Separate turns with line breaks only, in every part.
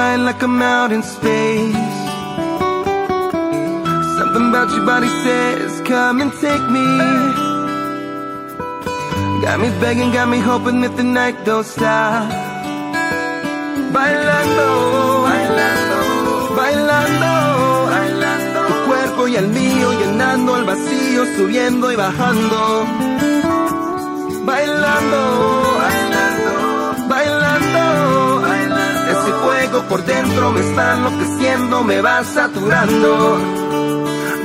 flying like I'm out in space. Something about your body says, come and take me. Got me begging, got me hoping that the night don't stop. Bailando, bailando, bailando, bailando. Tu cuerpo y el mío llenando el vacío, subiendo y bajando. Bailando por dentro me está enloqueciendo, me va saturando.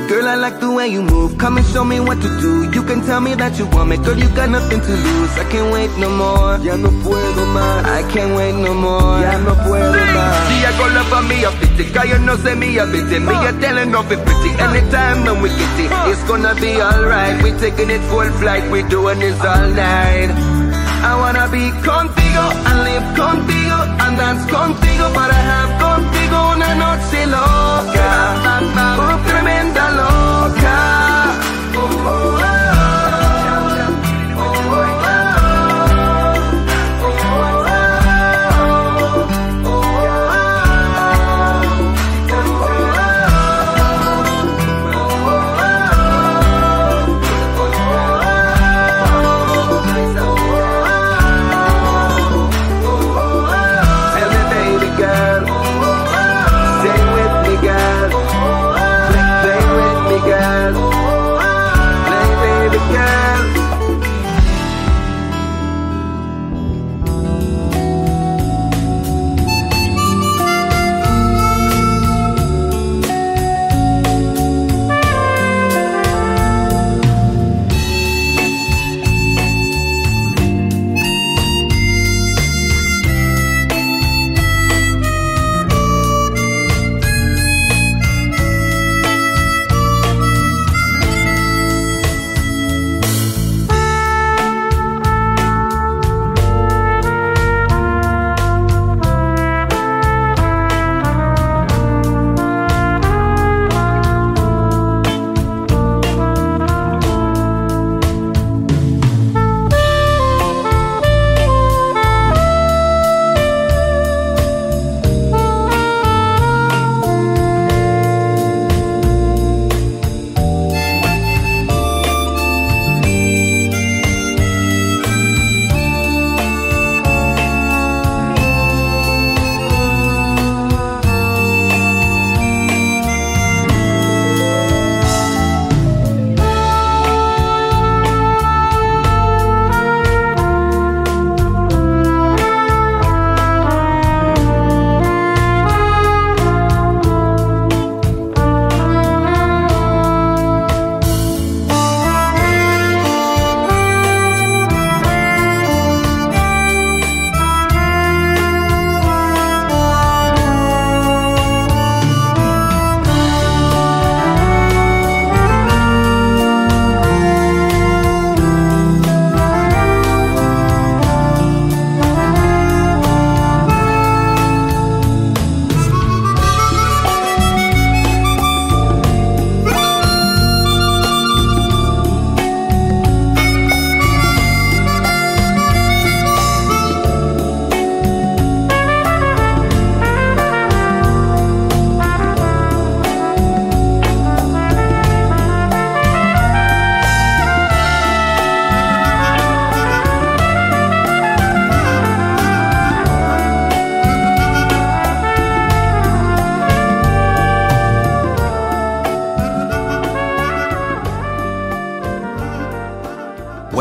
Girl, I like the way you move. Come and show me what to do. You can tell me that you want me, girl. You got nothing to lose. I can't wait no more. Ya no puedo más. I can't wait no more. Ya no puedo más. See, I got love for me, a pity. Cause you know, say me a pity. Me a telling of it pretty. Anytime when we get it, it's gonna be alright. We taking it full flight. We doing this all night. I wanna be contigo and live contigo and dance contigo para have contigo una noche loca, oh, tremenda loca.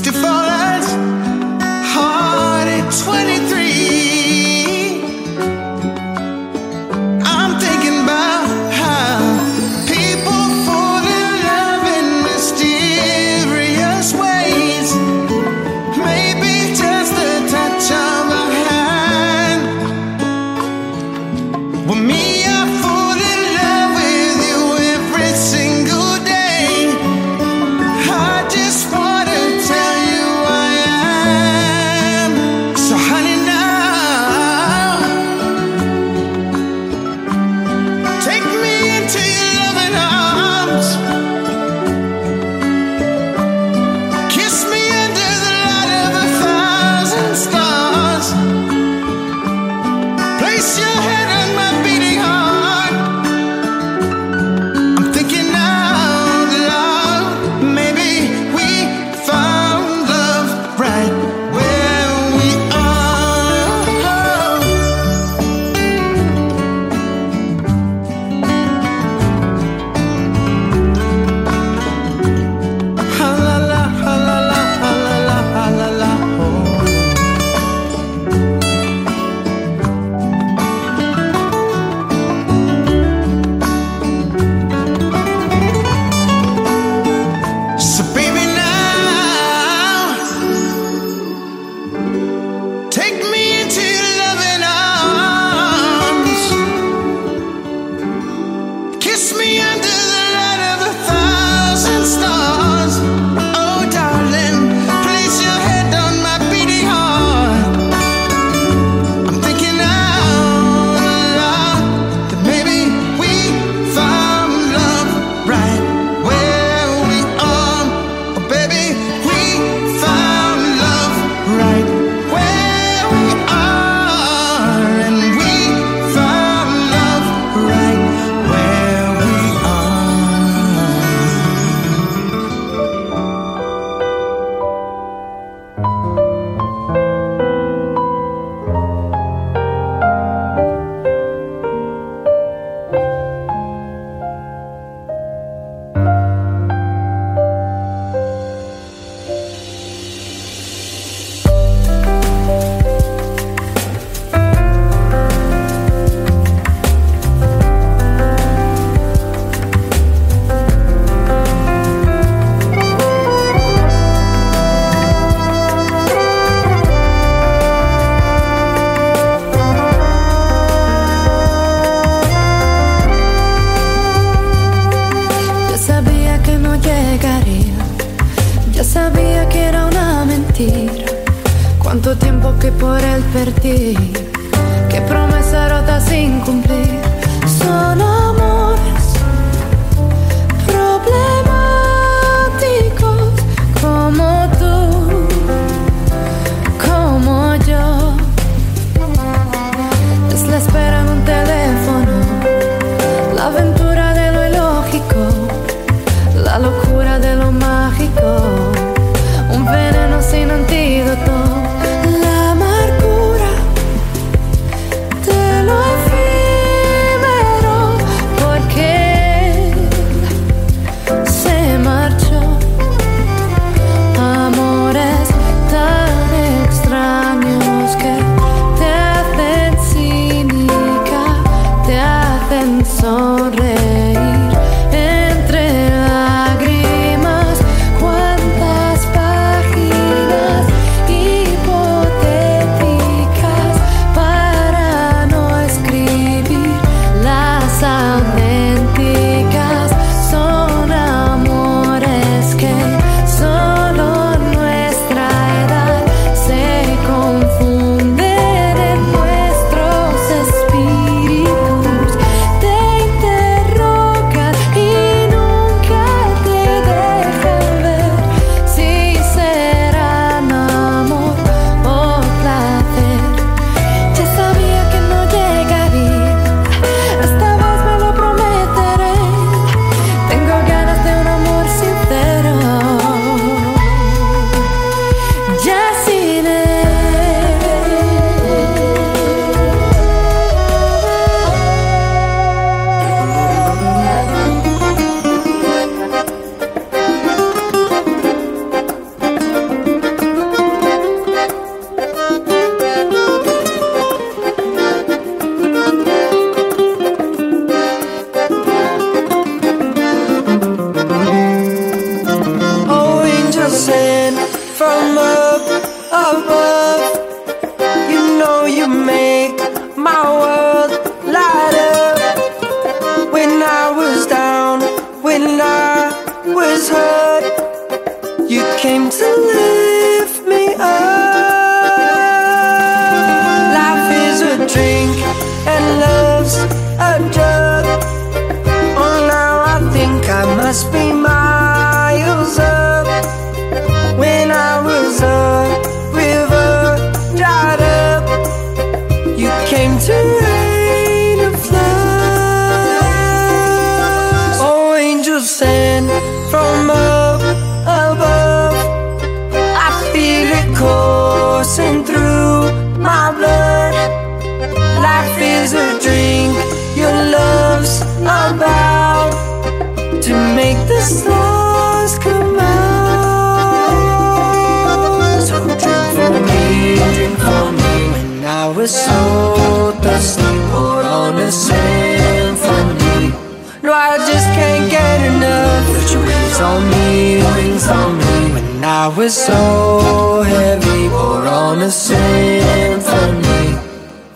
fall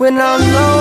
when I'm low.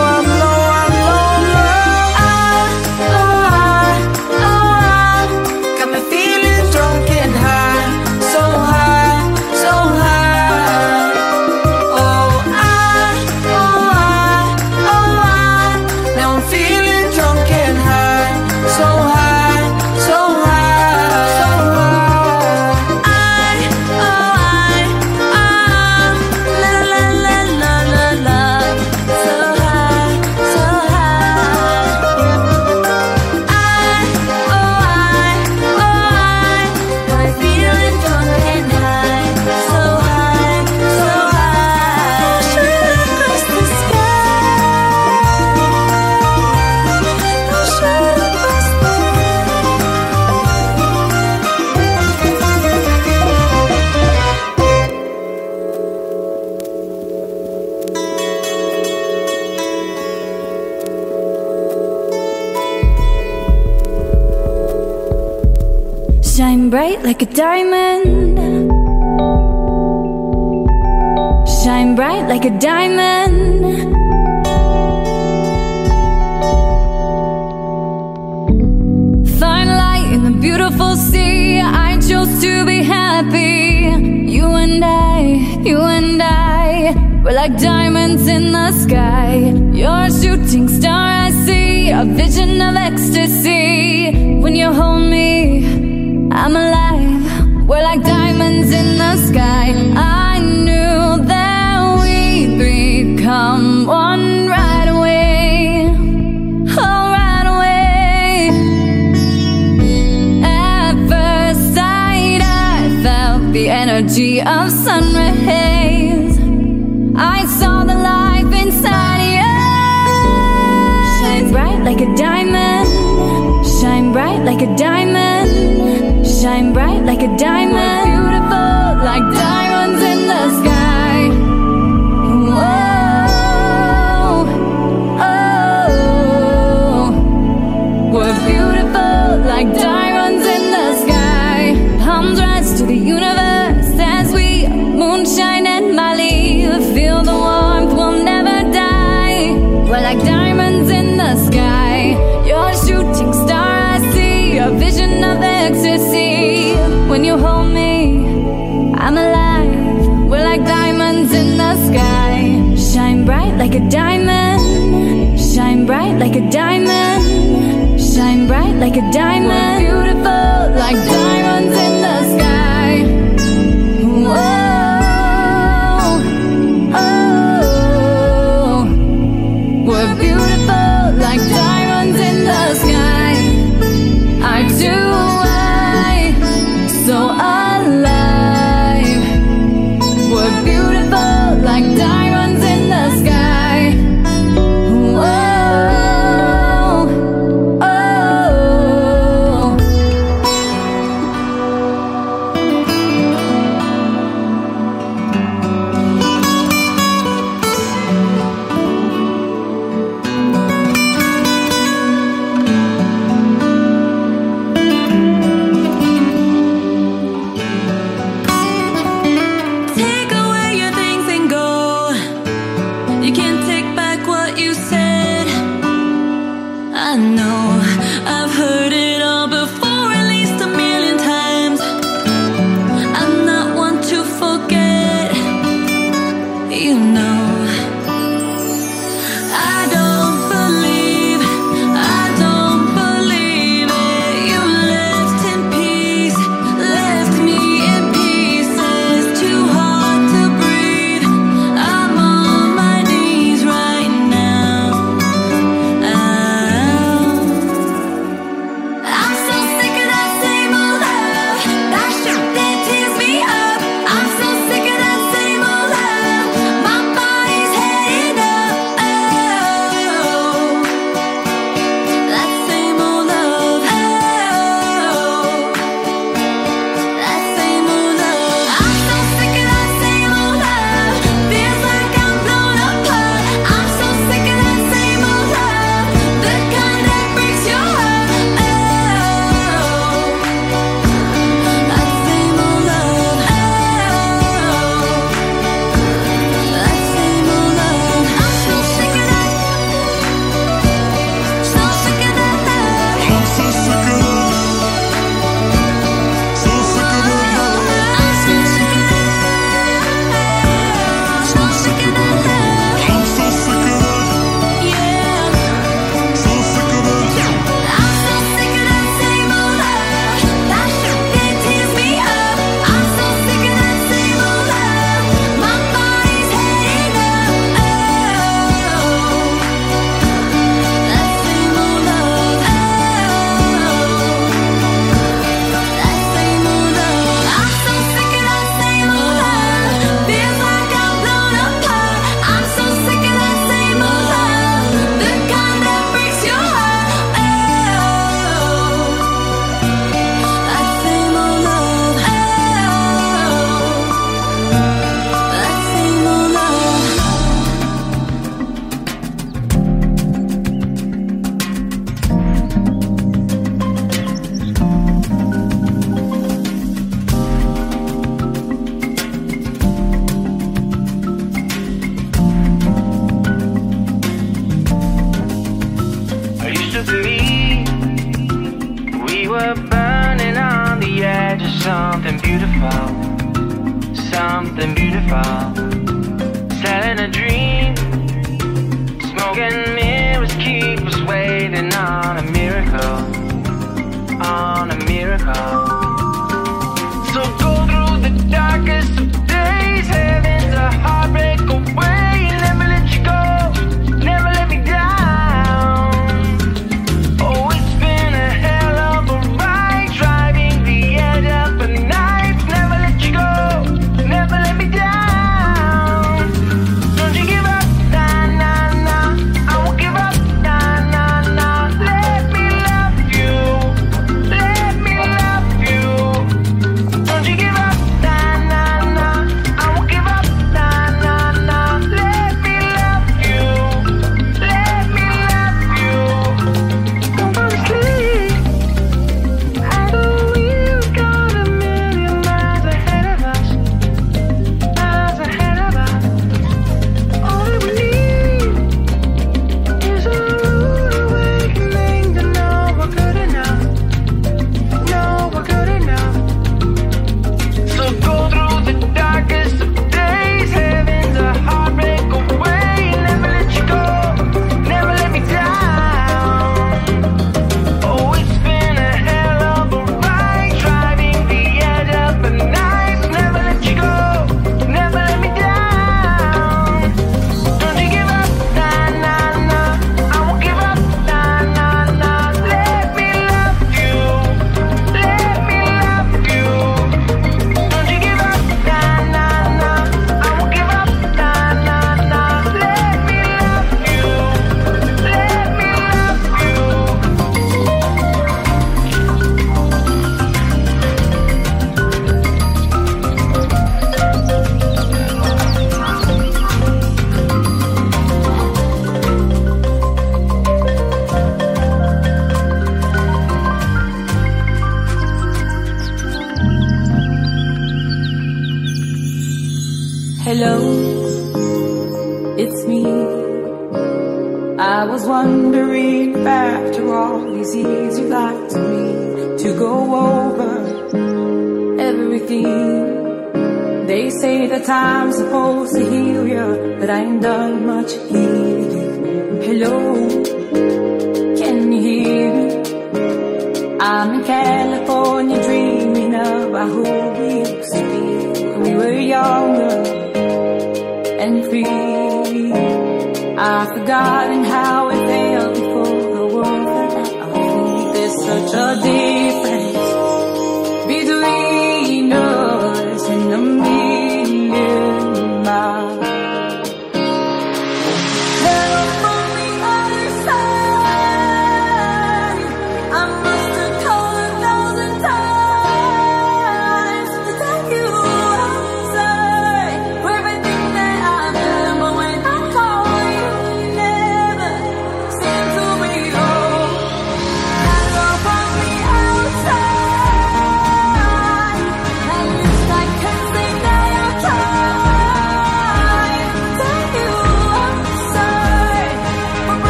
like a diamond. Shine bright like a diamond. We're beautiful like diamond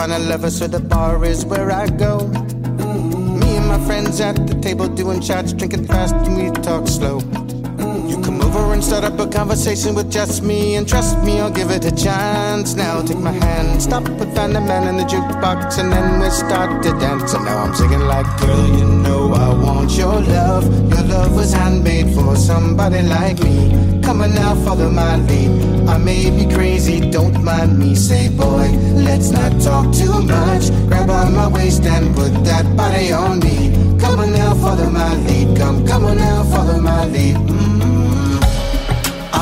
find a lover, so the bar is where I go. Mm-hmm. Me and my friends at the table doing shots, drinking fast, and we talk slow. And start up a conversation with just me, and trust me, I'll give it a chance. Now take my hand, stop, we find the man in the jukebox, and then we start to dance. And now I'm singing like, girl, you know I want your love. Your love was handmade for somebody like me. Come on now, follow my lead. I may be crazy, don't mind me. Say, boy, let's not talk too much. Grab on my waist and put that body on me. Come on now, follow my lead. Come, come on now, follow my lead. mm I'm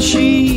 she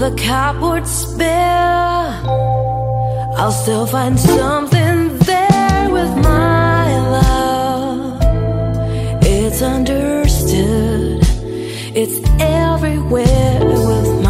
the
cardboard spill I'll still find something there with my love. It's understood, it's everywhere with my.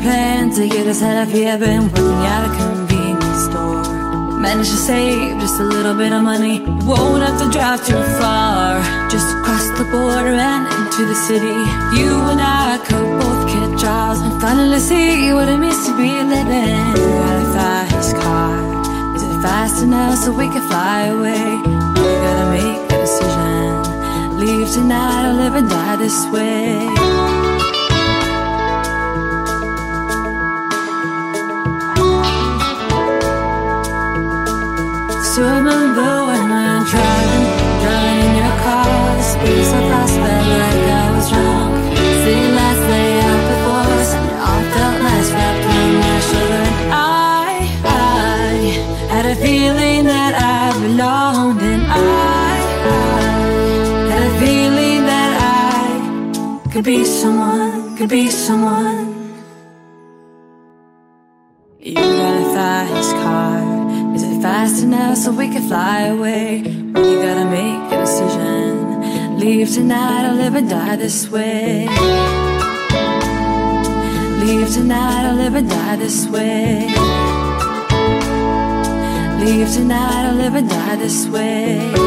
Plan to get us out of here. Been working at a convenience store. Managed to save just a little bit of money. Won't have to drive too far. Just across the border and into the city. You and I could both get jobs and finally see what it means to be living. Got a fast car. Is it fast enough so we can fly away? We gotta make a decision. Leave tonight or live and die this way. Be someone, could be someone. You got a fast car. Is it fast enough so we can fly away? We gotta make a decision. Leave tonight or live and die this way. Leave tonight or live and die this way. Leave tonight or live and die this way.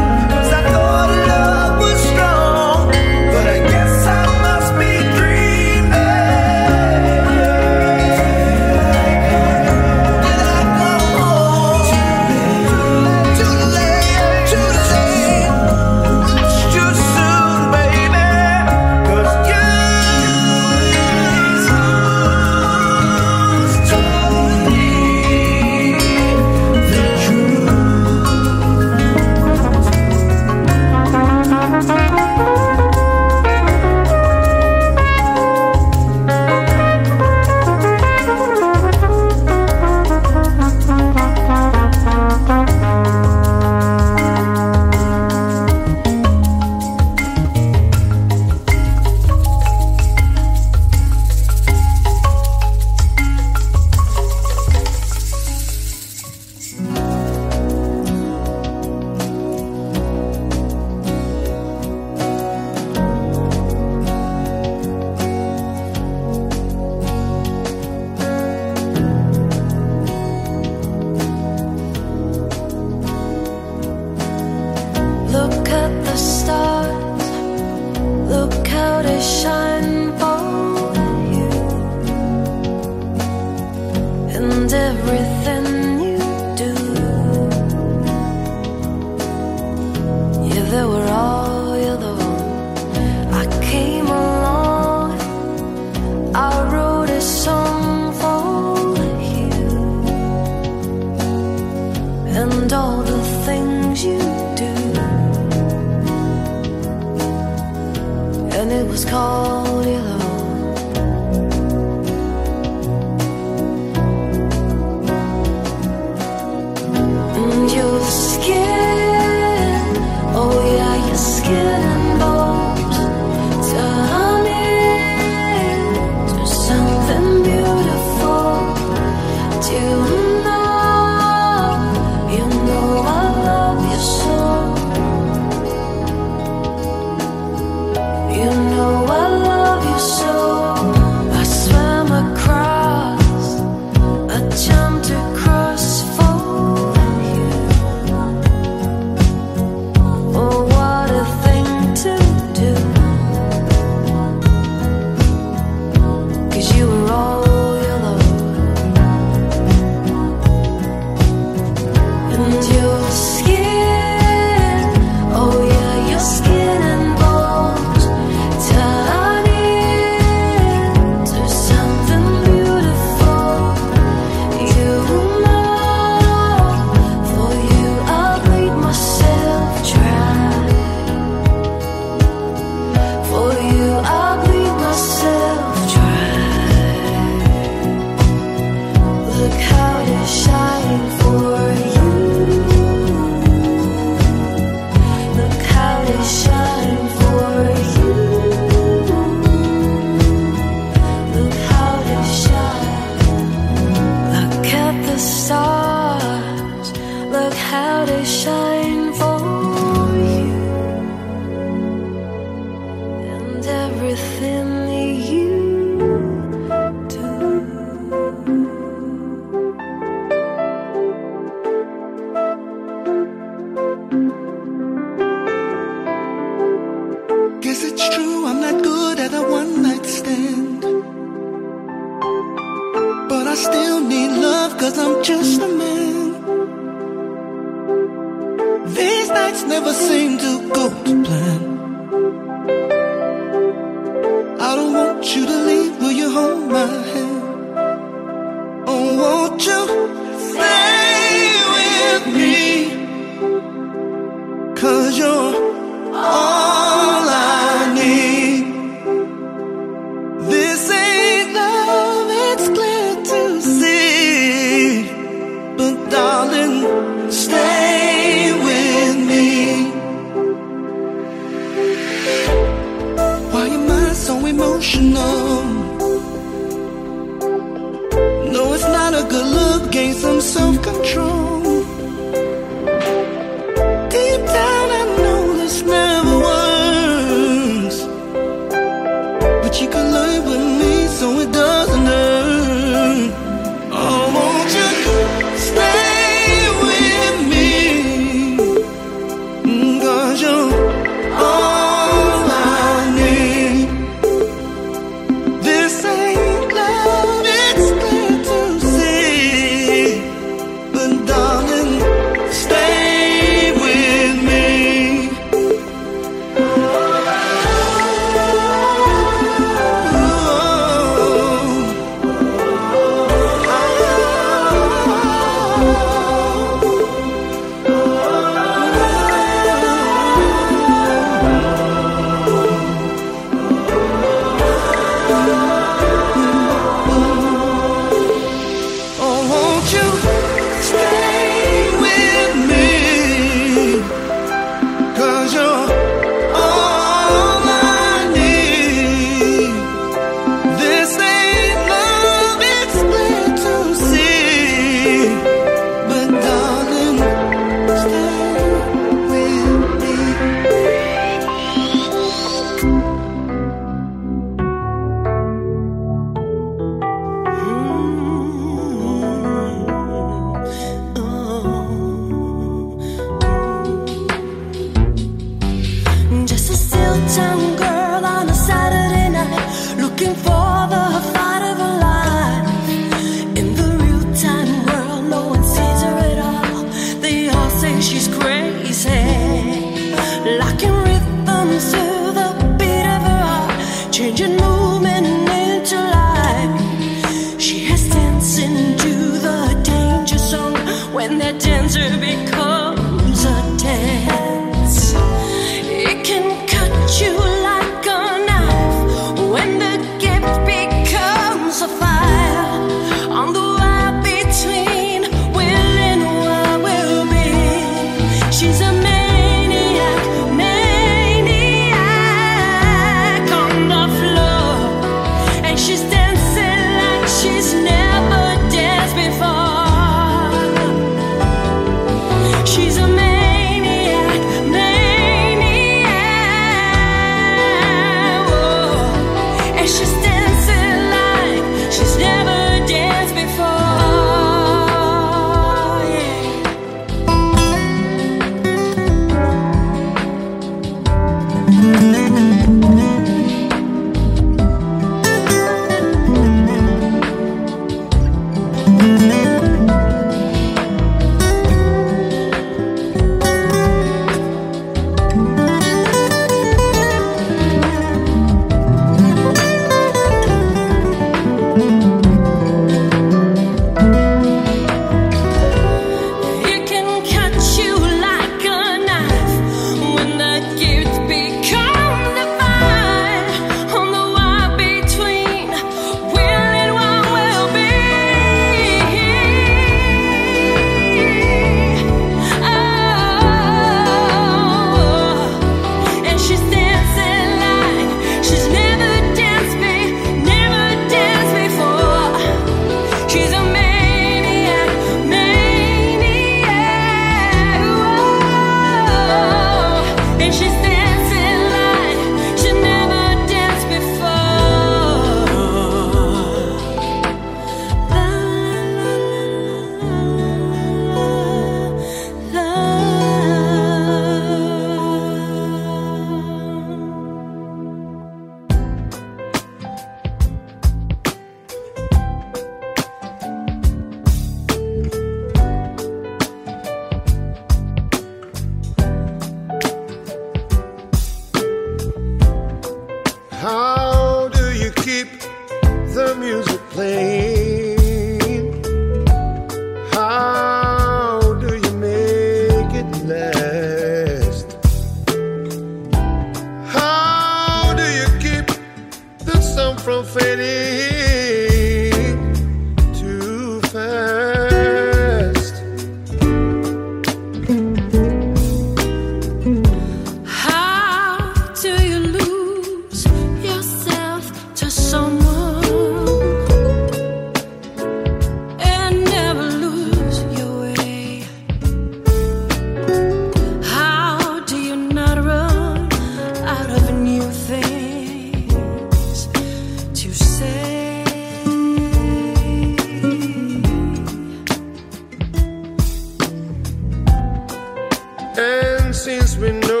Hung about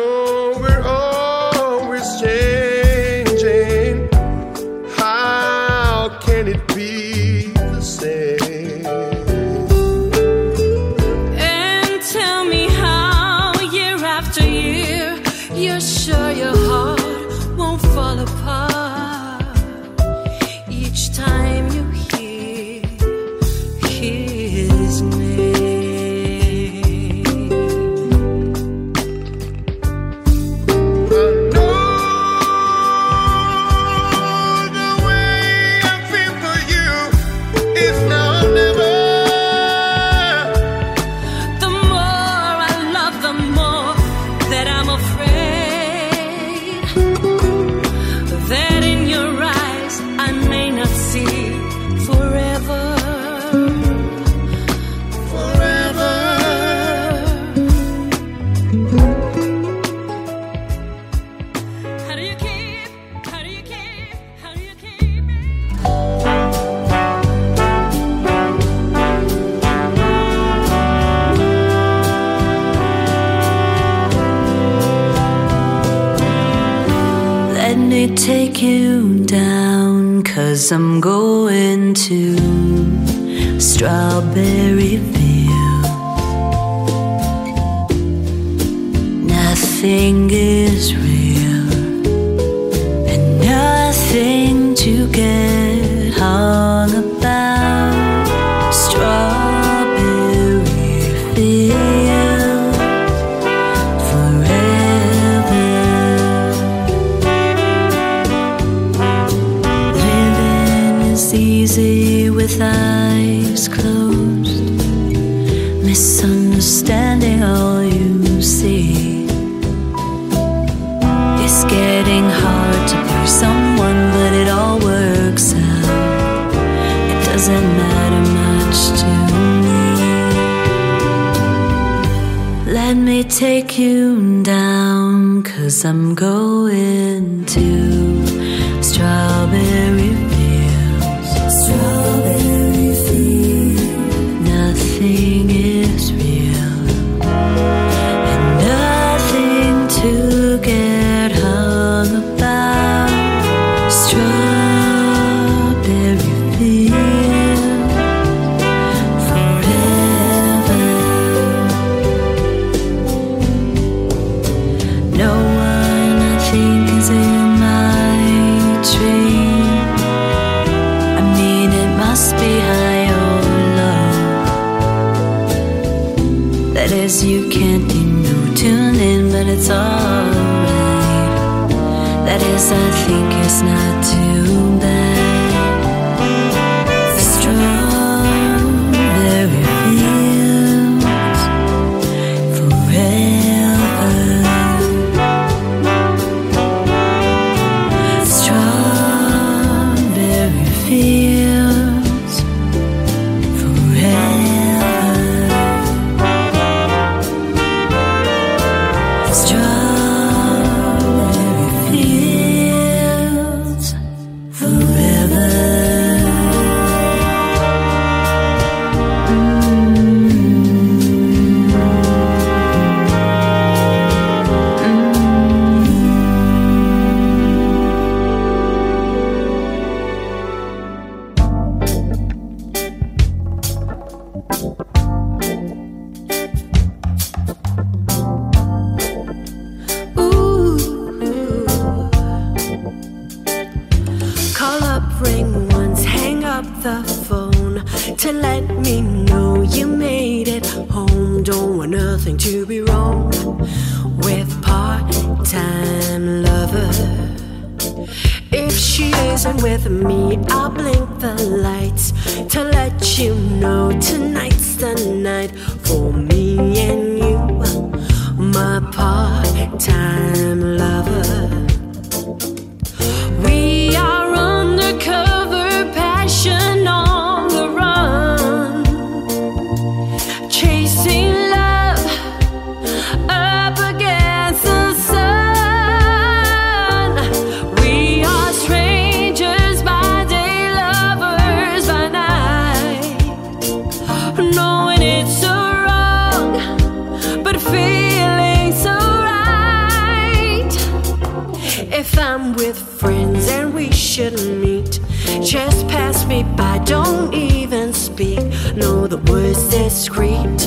discreet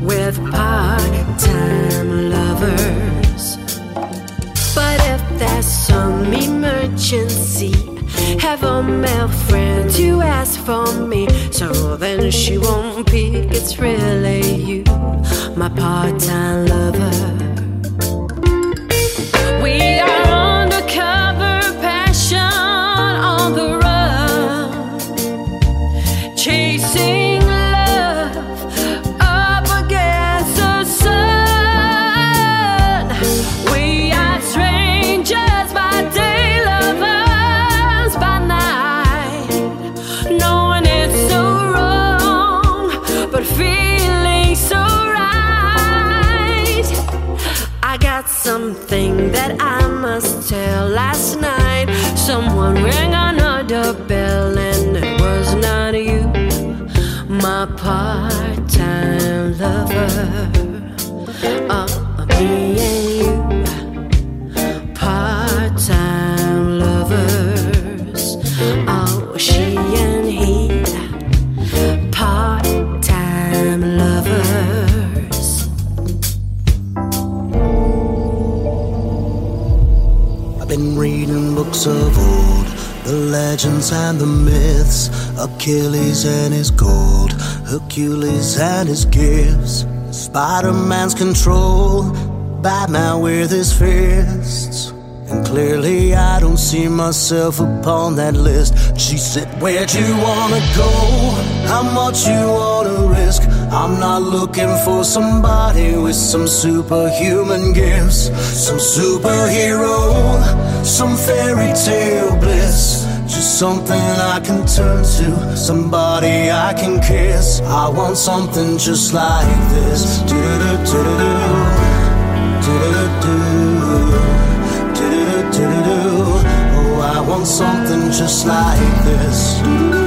with part-time lovers. But if there's some emergency, have a male friend to ask for me, so then she won't pick. It's really you, my part-time lover.
legends and the myths, Achilles and his gold, Hercules and his gifts, Spider Man's control, Batman with his fists. And clearly, I don't see myself upon that list. She said, Where'd you wanna go? How much you wanna risk? I'm not looking for somebody with some superhuman gifts, some superhero, some fairy tale bliss. Something I can turn to, somebody I can kiss. I want something just like this. Do-do-do-do-do. Oh, I want something just like this.